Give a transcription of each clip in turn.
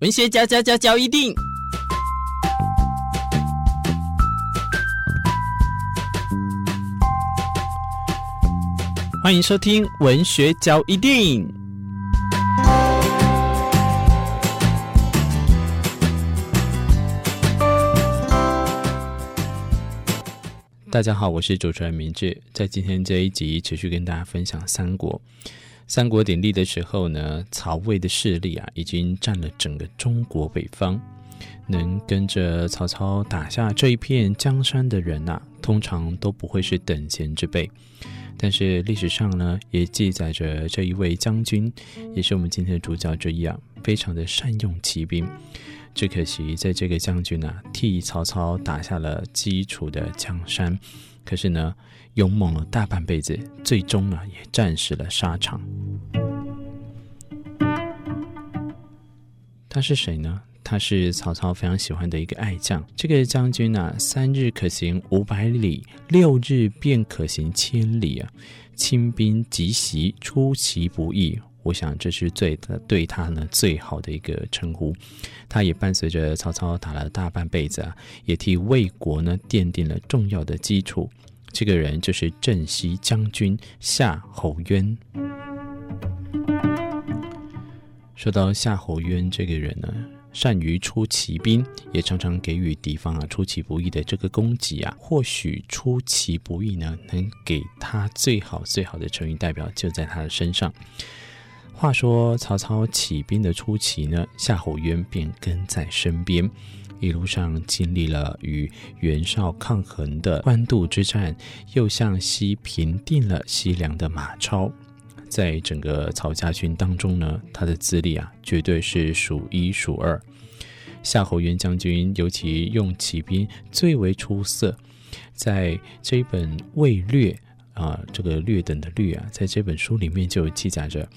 文学嚼嚼嚼嚼一定，欢迎收听文学嚼一定。大家好，我是主持人明志，在今天这一集持续跟大家分享三国。三国鼎立的时候呢，曹魏的势力啊，已经占了整个中国北方。能跟着曹操打下这一片江山的人呐、通常都不会是等闲之辈。但是历史上呢，也记载着这一位将军，也是我们今天的主角之一啊，非常的善用骑兵。只可惜，在这个将军啊，替曹操打下了基础的江山。可是呢，勇猛了大半辈子，最终呢也战死了沙场。他是谁呢？他是曹操非常喜欢的一个爱将。这个将军啊，三日可行五百里，六日便可行千里啊！轻兵急袭，出其不意。我想这是最的对他呢最好的一个称呼。他也伴随着曹操打了大半辈子啊，也替魏国呢奠定了重要的基础。这个人就是镇西将军夏侯渊。说到夏侯渊这个人呢，善于出奇兵，也常常给予敌方啊出其不意的这个攻击啊。或许出其不意呢，能给他最好最好的成语代表就在他的身上。话说曹操起兵的初期呢，夏侯渊便跟在身边，一路上经历了与袁绍抗衡的官渡之战，又向西平定了西凉的马超，在整个曹家军当中呢，他的资历啊，绝对是数一数二。夏侯渊将军尤其用骑兵最为出色，在这一本《魏略》啊，这个略等的略啊，在这本书里面就记载着。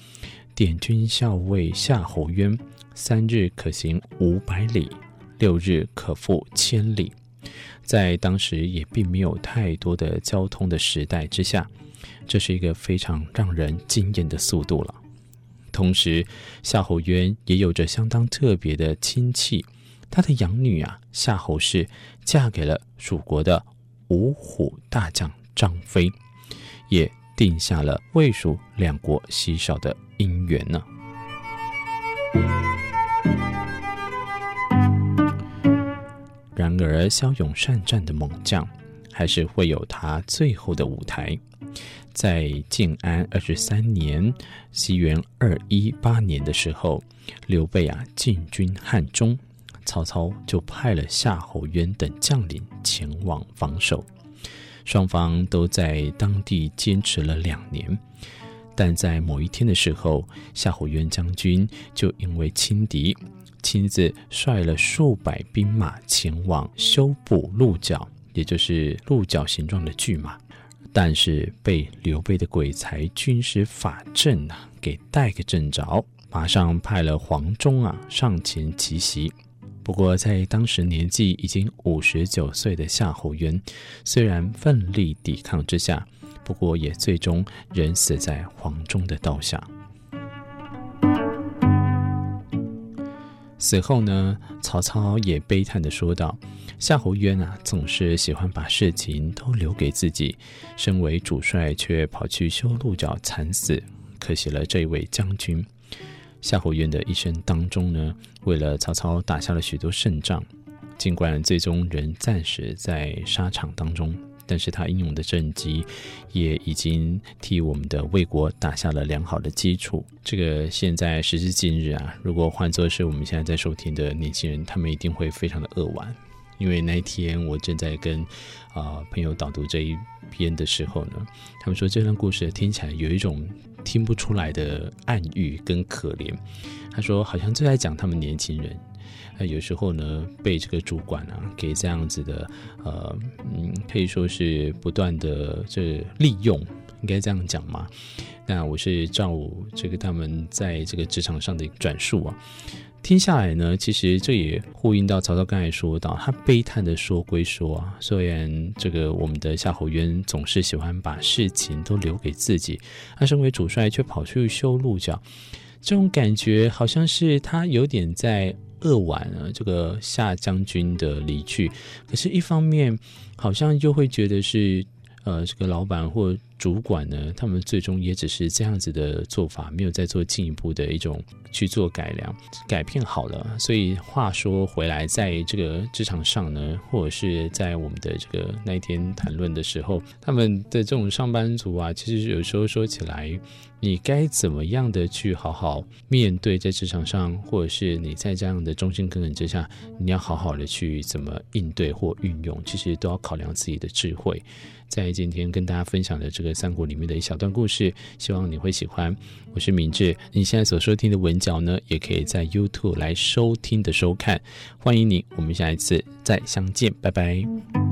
点军校尉夏侯渊，三日可行五百里，六日可复千里。在当时也并没有太多的交通的时代之下，这是一个非常让人惊艳的速度了。同时，夏侯渊也有着相当特别的亲戚，他的养女啊夏侯氏嫁给了蜀国的五虎大将张飞，也定下了魏蜀两国稀少的姻缘呢。然而，骁勇善战的猛将，还是会有他最后的舞台。在建安二十三年（西元二一八年）的时候，刘备啊进军汉中，曹操就派了夏侯渊等将领前往防守。双方都在当地坚持了两年，但在某一天的时候，夏侯渊将军就因为轻敌，亲自率了数百兵马前往修补鹿角，也就是鹿角形状的巨马，但是被刘备的鬼才军师法正呐给带个正着，马上派了黄忠啊上前奇袭。不过，在当时年纪已经五十九岁的夏侯渊，虽然奋力抵抗之下，不过也最终仍死在黄忠的刀下。死后呢，曹操也悲叹地说道：“夏侯渊啊，总是喜欢把事情都留给自己，身为主帅却跑去修鹿角惨死，可惜了这位将军。”夏侯渊的一生当中呢，为了曹操打下了许多胜仗，尽管最终仍暂时在沙场当中，但是他英勇的政绩也已经替我们的魏国打下了良好的基础。这个现在时至今日啊，如果换作是我们现在在收听的年轻人，他们一定会非常的扼腕。因为那一天我正在跟啊、朋友导读这一篇的时候呢，他们说这段故事听起来有一种听不出来的暗喻跟可怜。他说好像就在讲他们年轻人，呃，有时候呢被这个主管啊给这样子的呃嗯可以说是不断的这利用，应该这样讲嘛？那我是照这个他们在这个职场上的转述啊。听下来呢，其实这也呼应到曹操刚才说到，他悲叹的说归说啊，虽然这个我们的夏侯渊总是喜欢把事情都留给自己，他身为主帅却跑去修鹿角，这种感觉好像是他有点在扼腕啊这个夏将军的离去，可是，一方面好像又会觉得是呃，这个老板或主管呢，他们最终也只是这样子的做法，没有再做进一步的一种去做改良、改变好了。所以话说回来，在这个职场上呢，或者是在我们的这个那一天谈论的时候，他们的这种上班族啊，其实有时候说起来，你该怎么样的去好好面对在职场上，或者是你在这样的忠心耿耿之下，你要好好的去怎么应对或运用，其实都要考量自己的智慧。在今天跟大家分享的这这个三国里面的一小段故事，希望你会喜欢。我是明志，你现在所收听的文角呢，也可以在 YouTube 来收听的收看。欢迎你，我们下一次再相见，拜拜。